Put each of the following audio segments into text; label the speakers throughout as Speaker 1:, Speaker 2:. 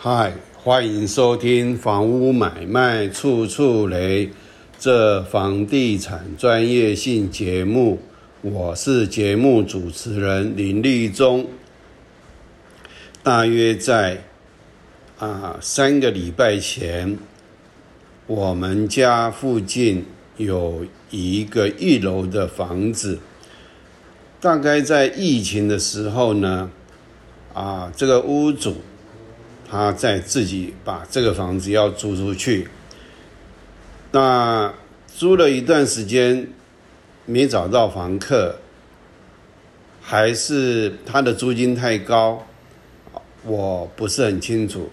Speaker 1: 嗨，欢迎收听《房屋买卖处处雷》这房地产专业性节目，我是节目主持人林立忠。大约在啊三个礼拜前，我们家附近有一个一楼的房子，大概在疫情的时候呢，啊这个屋主。他在自己把这个房子要租出去，那租了一段时间没找到房客，还是他的租金太高，我不是很清楚。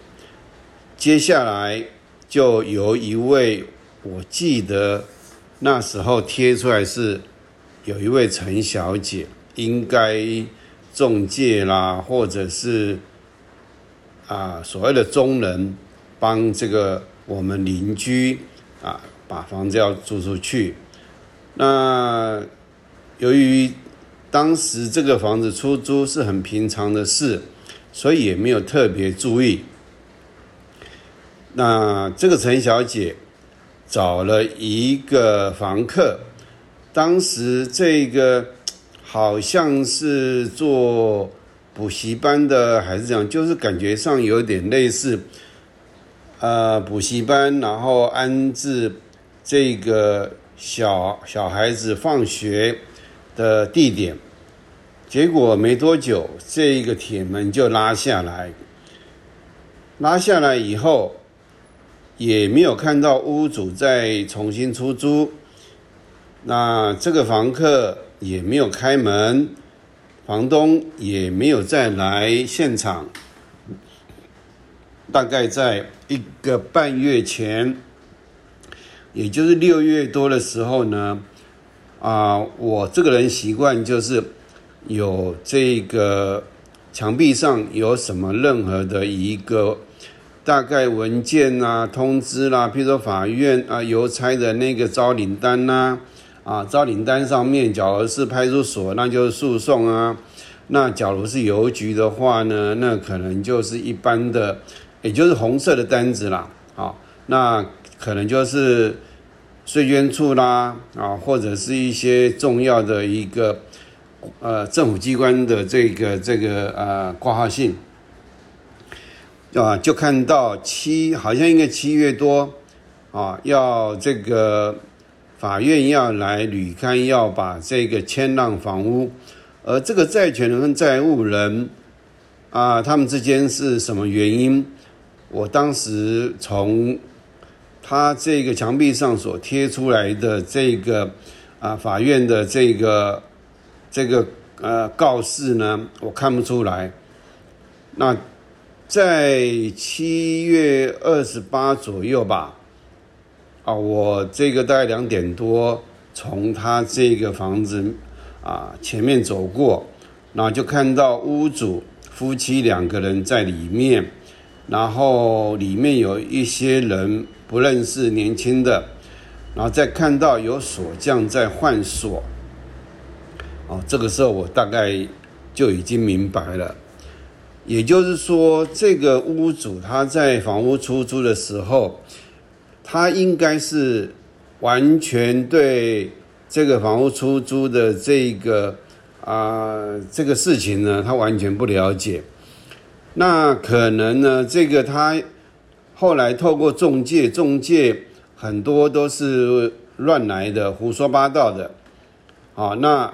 Speaker 1: 接下来就由一位，我记得那时候贴出来是有一位陈小姐，应该中介啦，或者是。啊，所谓的中人帮这个我们邻居啊，把房子要租出去。那由于当时这个房子出租是很平常的事，所以也没有特别注意。那这个陈小姐找了一个房客，当时这个好像是做。补习班的还是这样，就是感觉上有点类似，呃，补习班，然后安置这个小小孩子放学的地点。结果没多久，这个铁门就拉下来，拉下来以后，也没有看到屋主再重新出租，那这个房客也没有开门。房东也没有再来现场，大概在一个半月前，也就是六月多的时候呢，啊，我这个人习惯就是有这个墙壁上有什么任何的一个大概文件啊、通知啦，譬如说法院啊、邮差的那个招领单呐。啊，啊招领单上面，假如是派出所，那就是诉讼啊；那假如是邮局的话呢，那可能就是一般的，也就是红色的单子啦。啊，那可能就是税捐处啦，啊，或者是一些重要的一个呃政府机关的这个这个呃挂号信，啊，就看到七，好像应该七月多，啊，要这个。法院要来履勘，要把这个迁让房屋，而这个债权人跟债务人啊，他们之间是什么原因？我当时从他这个墙壁上所贴出来的这个啊，法院的这个这个呃告示呢，我看不出来。那在七月二十八左右吧。啊，我这个大概两点多从他这个房子啊前面走过，然后就看到屋主夫妻两个人在里面，然后里面有一些人不认识年轻的，然后再看到有锁匠在换锁。哦，这个时候我大概就已经明白了，也就是说，这个屋主他在房屋出租的时候。他应该是完全对这个房屋出租的这个啊这个事情呢，他完全不了解。那可能呢，这个他后来透过中介，中介很多都是乱来的，胡说八道的。啊，那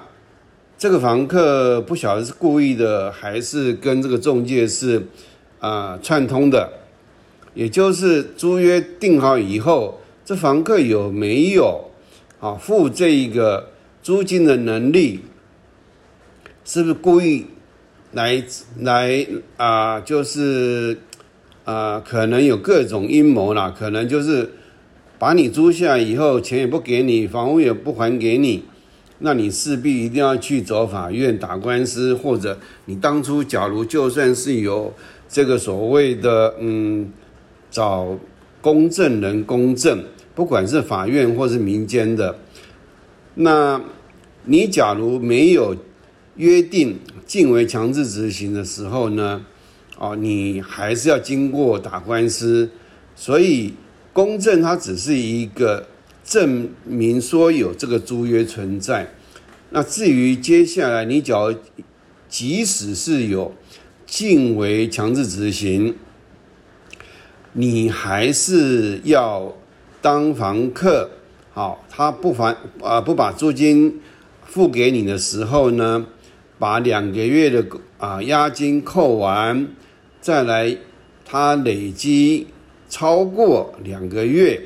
Speaker 1: 这个房客不晓得是故意的，还是跟这个中介是啊串通的。也就是租约定好以后，这房客有没有啊付这一个租金的能力？是不是故意来来啊？就是啊，可能有各种阴谋啦，可能就是把你租下以后，钱也不给你，房屋也不还给你，那你势必一定要去走法院打官司，或者你当初假如就算是有这个所谓的嗯。找公证人公证，不管是法院或是民间的，那你假如没有约定，禁为强制执行的时候呢？哦，你还是要经过打官司，所以公证它只是一个证明说有这个租约存在。那至于接下来你只要即使是有禁为强制执行，你还是要当房客。好，他不还啊不把租金付给你的时候呢，把两个月的啊押金扣完，再来他累积超过两个月，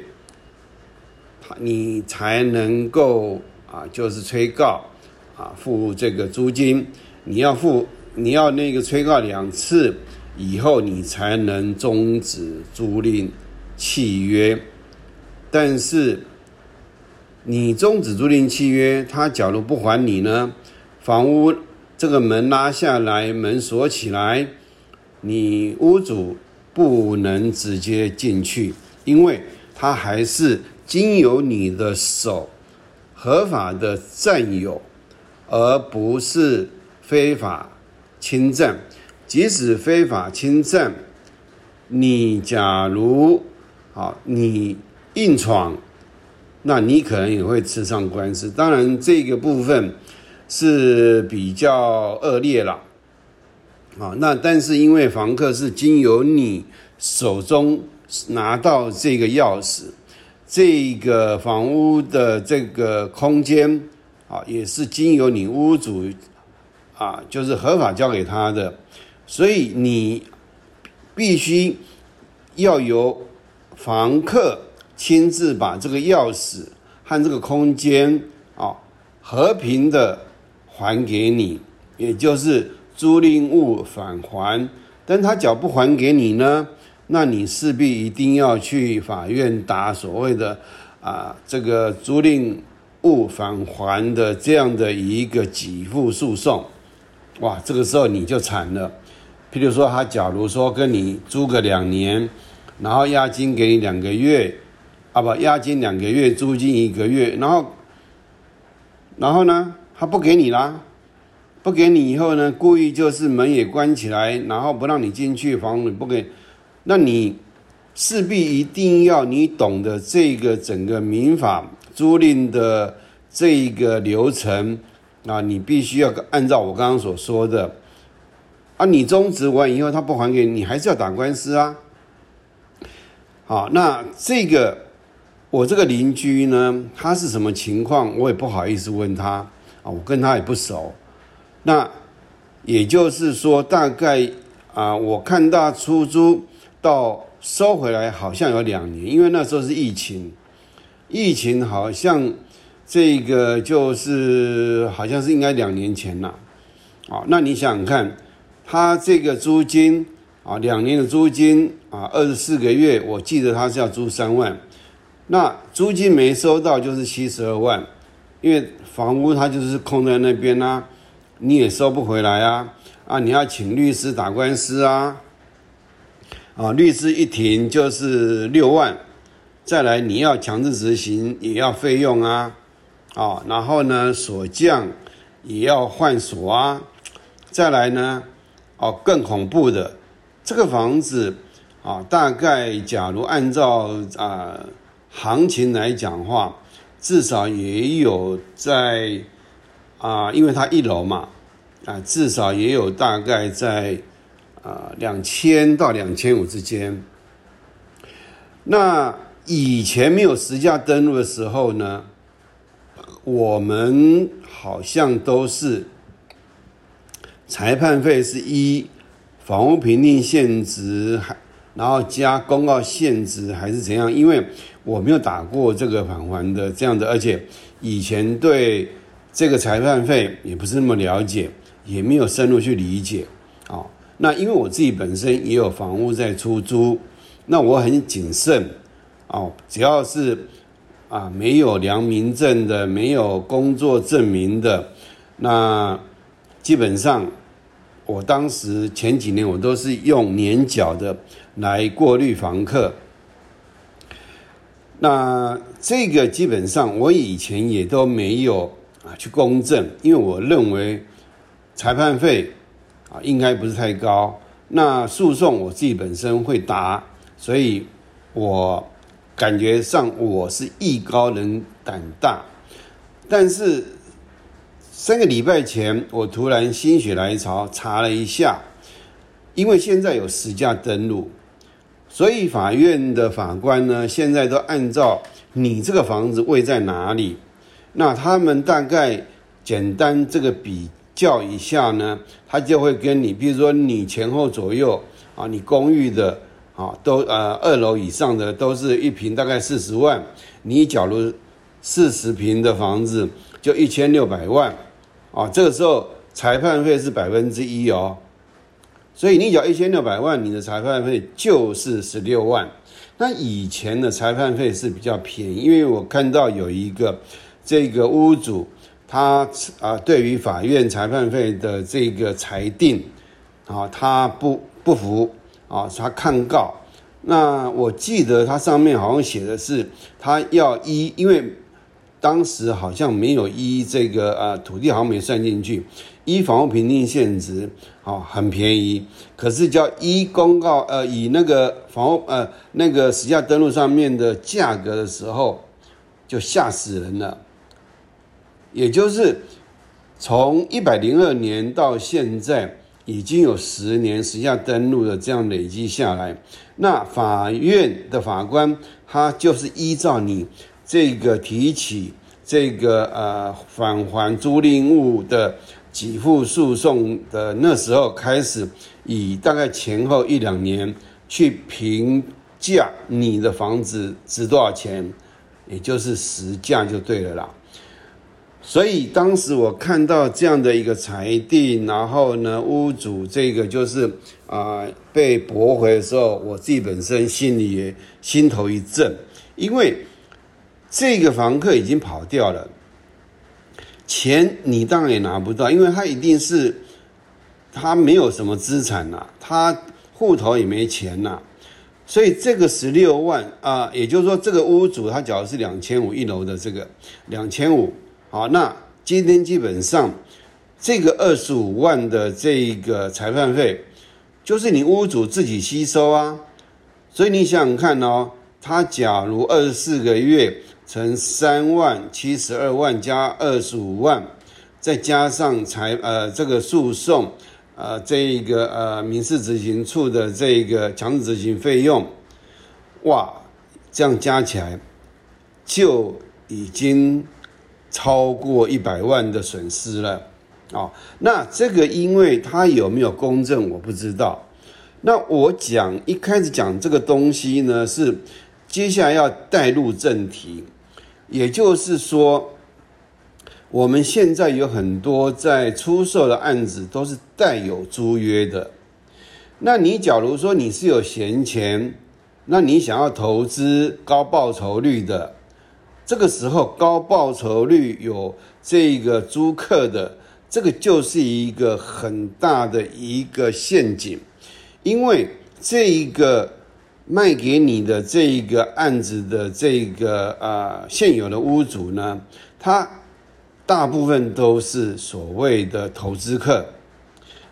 Speaker 1: 他你才能够啊就是催告啊付这个租金，你要付你要那个催告两次以后，你才能终止租赁契约，但是。你终止租赁契约，他假如不还你呢？房屋这个门拉下来，门锁起来，你屋主不能直接进去，因为他还是经由你的手合法的占有，而不是非法侵占。即使非法侵占，你假如好，你硬闯。那你可能也会吃上官司，当然这个部分是比较恶劣了，啊，那但是因为房客是经由你手中拿到这个钥匙，这个房屋的这个空间啊，也是经由你屋主啊，就是合法交给他的，所以你必须要由房客。亲自把这个钥匙和这个空间啊和平的还给你，也就是租赁物返还。但他脚不还给你呢，那你势必一定要去法院打所谓的啊这个租赁物返还的这样的一个给付诉讼。哇，这个时候你就惨了。譬如说，他假如说跟你租个两年，然后押金给你两个月。啊不，押金两个月，租金一个月，然后，然后呢，他不给你啦，不给你以后呢，故意就是门也关起来，然后不让你进去，房子不给，那你势必一定要你懂得这个整个民法租赁的这一个流程啊，你必须要按照我刚刚所说的，啊，你终止完以后他不还给你，还是要打官司啊。好，那这个。我这个邻居呢，他是什么情况？我也不好意思问他啊，我跟他也不熟。那也就是说，大概啊，我看到出租到收回来好像有两年，因为那时候是疫情，疫情好像这个就是好像是应该两年前了。啊，那你想想看，他这个租金啊，两年的租金啊，二十四个月，我记得他是要租三万。那租金没收到就是七十二万，因为房屋它就是空在那边呐，你也收不回来啊，啊，你要请律师打官司啊，啊，律师一庭就是六万，再来你要强制执行也要费用啊，啊，然后呢锁匠也要换锁啊，再来呢，哦，更恐怖的，这个房子啊，大概假如按照啊。行情来讲话，至少也有在啊，因为它一楼嘛，啊，至少也有大概在啊两千到两千五之间。那以前没有实价登录的时候呢，我们好像都是裁判费是一房屋评定现值还。然后加公告限值还是怎样？因为我没有打过这个返还的这样的，而且以前对这个裁判费也不是那么了解，也没有深入去理解。啊，那因为我自己本身也有房屋在出租，那我很谨慎。哦，只要是啊没有良民证的，没有工作证明的，那基本上。我当时前几年我都是用年缴的来过滤房客，那这个基本上我以前也都没有啊去公证，因为我认为裁判费啊应该不是太高，那诉讼我自己本身会打，所以我感觉上我是艺高人胆大。但是三个礼拜前，我突然心血来潮查了一下，因为现在有实价登录，所以法院的法官呢，现在都按照你这个房子位在哪里，那他们大概简单这个比。较一下呢，他就会跟你，比如说你前后左右啊，你公寓的啊，都呃二楼以上的都是一平大概四十万，你假如四十平的房子就一千六百万，啊，这个时候裁判费是百分之一哦，所以你缴一千六百万，你的裁判费就是十六万。那以前的裁判费是比较便宜，因为我看到有一个这个屋主。他啊，对于法院裁判费的这个裁定，啊，他不不服啊，他抗告。那我记得他上面好像写的是，他要依，因为当时好像没有依这个呃土地好像没算进去，依房屋评定现值，啊，很便宜。可是叫依公告，呃，以那个房屋呃那个实价登录上面的价格的时候，就吓死人了。也就是从一百零二年到现在，已经有十年实价登录的这样累积下来，那法院的法官他就是依照你这个提起这个呃返还租赁物的给付诉讼的那时候开始，以大概前后一两年去评价你的房子值多少钱，也就是实价就对了啦。所以当时我看到这样的一个裁定，然后呢，屋主这个就是啊被驳回的时候，我自己本身心里也心头一震，因为这个房客已经跑掉了，钱你当然也拿不到，因为他一定是他没有什么资产呐，他户头也没钱呐，所以这个十六万啊，也就是说这个屋主他缴的是两千五一楼的这个两千五。好，那今天基本上这个二十五万的这个裁判费，就是你屋主自己吸收啊。所以你想想看哦，他假如二十四个月乘三万七十二万加二十五万，再加上裁呃这个诉讼呃这一个呃民事执行处的这一个强制执行费用，哇，这样加起来就已经。超过一百万的损失了，啊，那这个因为他有没有公证我不知道。那我讲一开始讲这个东西呢，是接下来要带入正题，也就是说，我们现在有很多在出售的案子都是带有租约的。那你假如说你是有闲钱，那你想要投资高报酬率的。这个时候高报酬率有这个租客的，这个就是一个很大的一个陷阱，因为这一个卖给你的这一个案子的这个啊现有的屋主呢，他大部分都是所谓的投资客，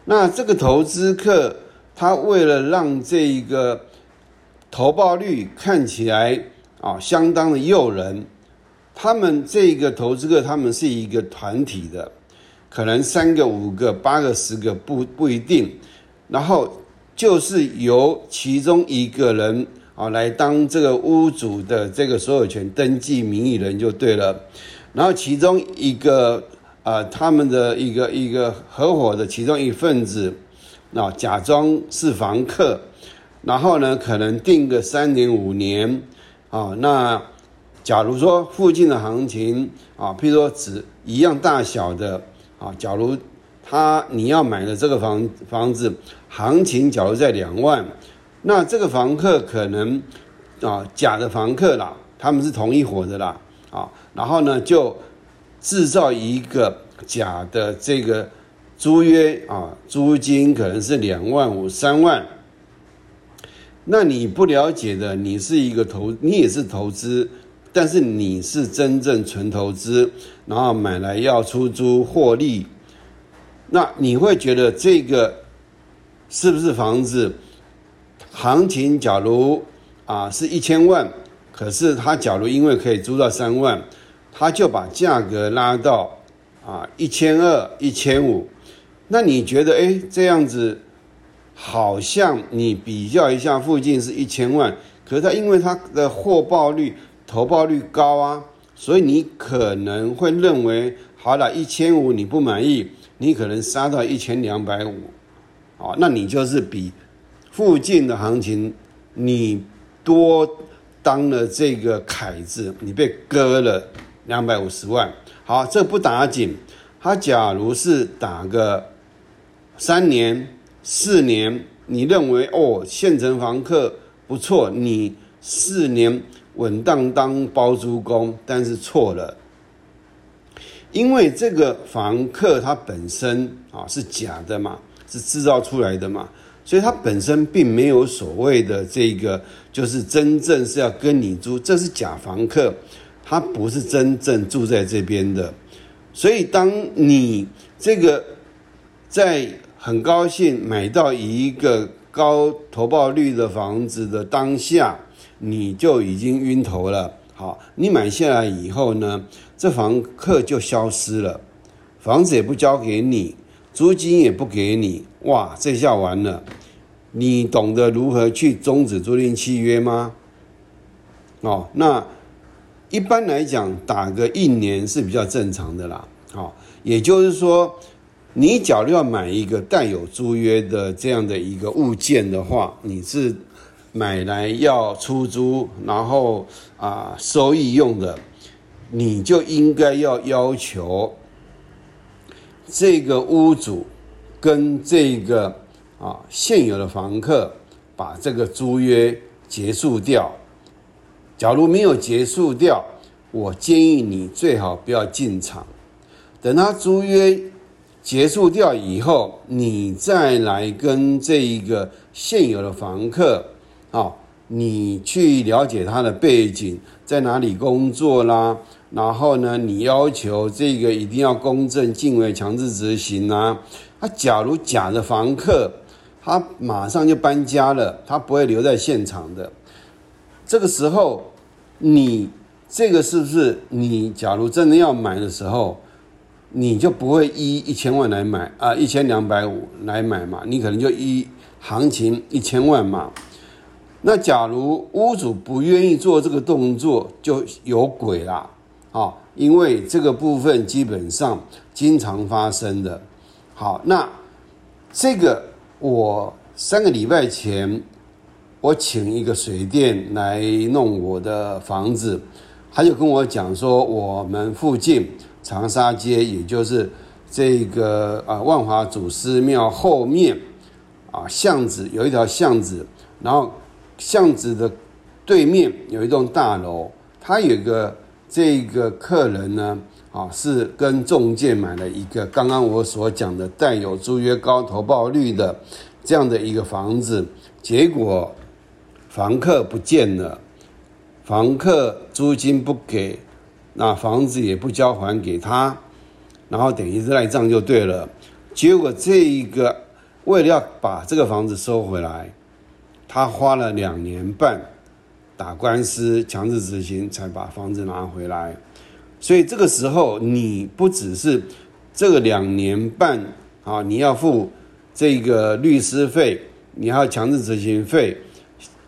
Speaker 1: 那这个投资客他为了让这一个投报率看起来啊相当的诱人。他们这个投资客，他们是一个团体的，可能三个、五个、八个、十个不不一定，然后就是由其中一个人啊来当这个屋主的这个所有权登记名义人就对了，然后其中一个啊他们的一个一个合伙的其中一份子啊假装是房客，然后呢可能定个三年五年啊那。假如说附近的行情啊，譬如说只一样大小的啊，假如他你要买的这个房房子行情，假如在两万，那这个房客可能啊假的房客啦，他们是同一伙的啦啊，然后呢就制造一个假的这个租约啊，租金可能是两万五三万，那你不了解的，你是一个投，你也是投资。但是你是真正纯投资，然后买来要出租获利，那你会觉得这个是不是房子行情？假如啊是一千万，可是他假如因为可以租到三万，他就把价格拉到啊一千二、一千五。那你觉得，哎，这样子好像你比较一下，附近是一千万，可是他因为他的货报率、投报率高啊，所以你可能会认为，好了，一千五你不满意，你可能杀到一千两百五，啊，那你就是比附近的行情你多当了这个凯子，你被割了两百五十万。好，这不打紧，他假如是打个。三年、四年，你认为哦，县城房客不错，你四年稳当当包租公，但是错了，因为这个房客他本身啊是假的嘛，是制造出来的嘛，所以他本身并没有所谓的这个，就是真正是要跟你租，这是假房客，他不是真正住在这边的，所以当你这个在很高兴买到一个高投报率的房子的当下，你就已经晕头了。好，你买下来以后呢，这房客就消失了，房子也不交给你，租金也不给你。哇，这下完了！你懂得如何去终止租赁契约吗？哦，那一般来讲，打个一年是比较正常的啦。好，也就是说。你假如要买一个带有租约的这样的一个物件的话，你是买来要出租，然后啊收益用的，你就应该要要求这个屋主跟这个啊现有的房客把这个租约结束掉。假如没有结束掉，我建议你最好不要进场，等他租约。结束掉以后，你再来跟这一个现有的房客，啊，你去了解他的背景，在哪里工作啦，然后呢，你要求这个一定要公正、敬畏、强制执行啊。他假如假的房客，他马上就搬家了，他不会留在现场的。这个时候，你这个是不是你？假如真的要买的时候？你就不会依一千万来买啊，一千两百五来买嘛？你可能就依行情一千万嘛。那假如屋主不愿意做这个动作，就有鬼啦啊！因为这个部分基本上经常发生的。好，那这个我三个礼拜前，我请一个水电来弄我的房子，他就跟我讲说，我们附近。长沙街，也就是这个啊万华祖师庙后面啊巷子有一条巷子，然后巷子的对面有一栋大楼，他有个这个客人呢啊是跟中介买了一个刚刚我所讲的带有租约高投报率的这样的一个房子，结果房客不见了，房客租金不给。那房子也不交还给他，然后等于是赖账就对了。结果这一个为了要把这个房子收回来，他花了两年半打官司强制执行才把房子拿回来。所以这个时候你不只是这个两年半啊，你要付这个律师费，你还要强制执行费，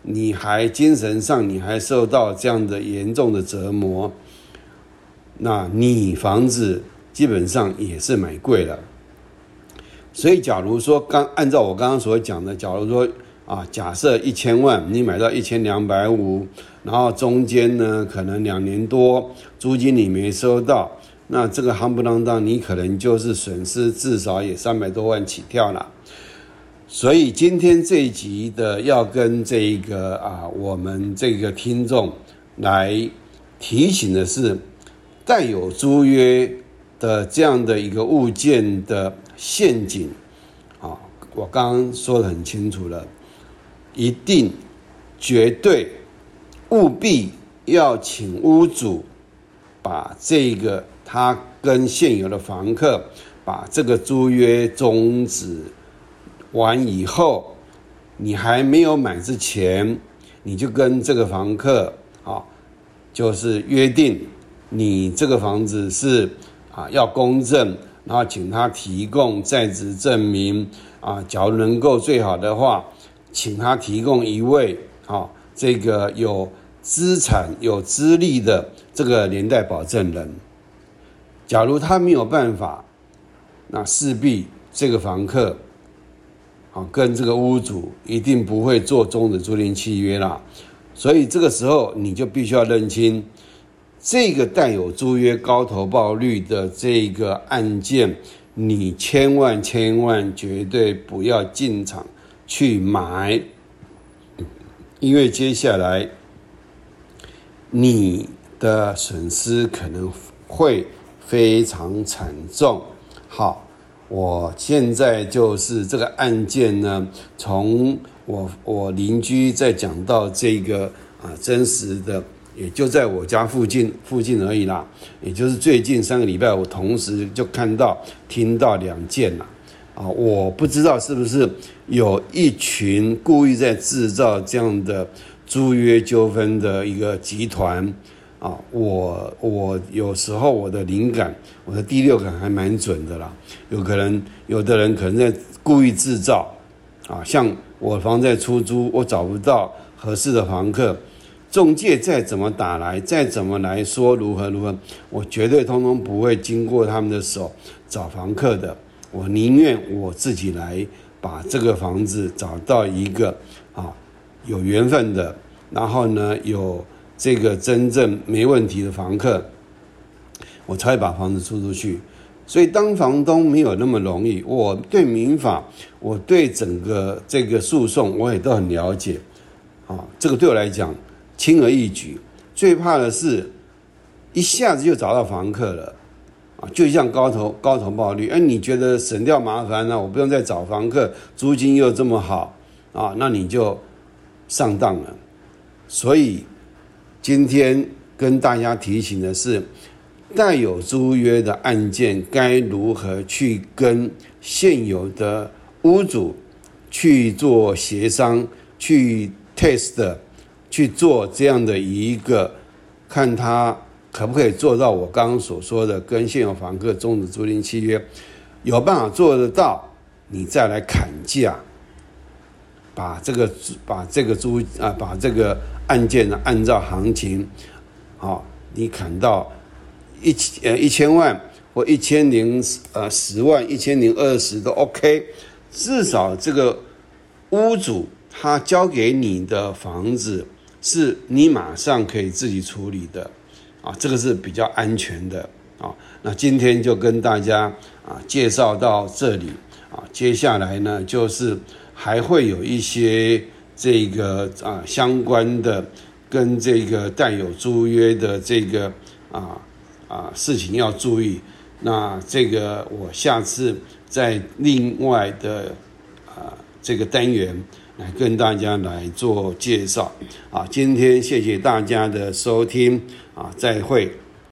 Speaker 1: 你还精神上你还受到这样的严重的折磨。那你房子基本上也是买贵了，所以假如说刚按照我刚刚所讲的，假如说啊，假设一千万你买到一千两百五，然后中间呢可能两年多租金你没收到，那这个夯不啷当，你可能就是损失至少也三百多万起跳了。所以今天这一集的要跟这一个啊我们这个听众来提醒的是。带有租约的这样的一个物件的陷阱，啊，我刚刚说的很清楚了，一定、绝对、务必要请屋主把这个他跟现有的房客把这个租约终止，完以后，你还没有买之前，你就跟这个房客啊，就是约定，你这个房子是啊要公证，然后请他提供在职证明啊，假如能够最好的话，请他提供一位啊这个有资产有资历的这个连带保证人。假如他没有办法，那势必这个房客。啊，跟这个屋主一定不会做终止租赁契约啦，所以这个时候你就必须要认清，这个带有租约高投报率的这个案件，你千万千万绝对不要进场去买，因为接下来你的损失可能会非常惨重。好。我现在就是这个案件呢，从我我邻居在讲到这个啊真实的，也就在我家附近附近而已啦，也就是最近三个礼拜，我同时就看到听到两件了，啊，我不知道是不是有一群故意在制造这样的租约纠纷的一个集团。啊，我我有时候我的灵感，我的第六感还蛮准的啦。有可能有的人可能在故意制造，啊，像我房在出租，我找不到合适的房客，中介再怎么打来，再怎么来说如何如何，我绝对通通不会经过他们的手找房客的。我宁愿我自己来把这个房子找到一个啊有缘分的，然后呢有。这个真正没问题的房客，我才把房子租出去。所以当房东没有那么容易。我对民法，我对整个这个诉讼，我也都很了解。啊，这个对我来讲轻而易举。最怕的是，一下子就找到房客了。啊，就像高投高投报率，哎，你觉得省掉麻烦了？我不用再找房客，租金又这么好，啊，那你就上当了。所以。今天跟大家提醒的是，带有租约的案件该如何去跟现有的屋主去做协商、去 test、去做这样的一个，看他可不可以做到我刚刚所说的跟现有房客终止租赁契约，有办法做得到，你再来砍价，把这个把这个租啊把这个。案件呢，按照行情，好，你砍到一千呃一千万或一千零呃十万、一千零二十都 OK，至少这个屋主他交给你的房子是你马上可以自己处理的，啊，这个是比较安全的啊。那今天就跟大家啊介绍到这里啊，接下来呢就是还会有一些。这个啊，相关的跟这个带有租约的这个啊啊事情要注意。那这个我下次在另外的啊这个单元来跟大家来做介绍。啊，今天谢谢大家的收听啊，再会。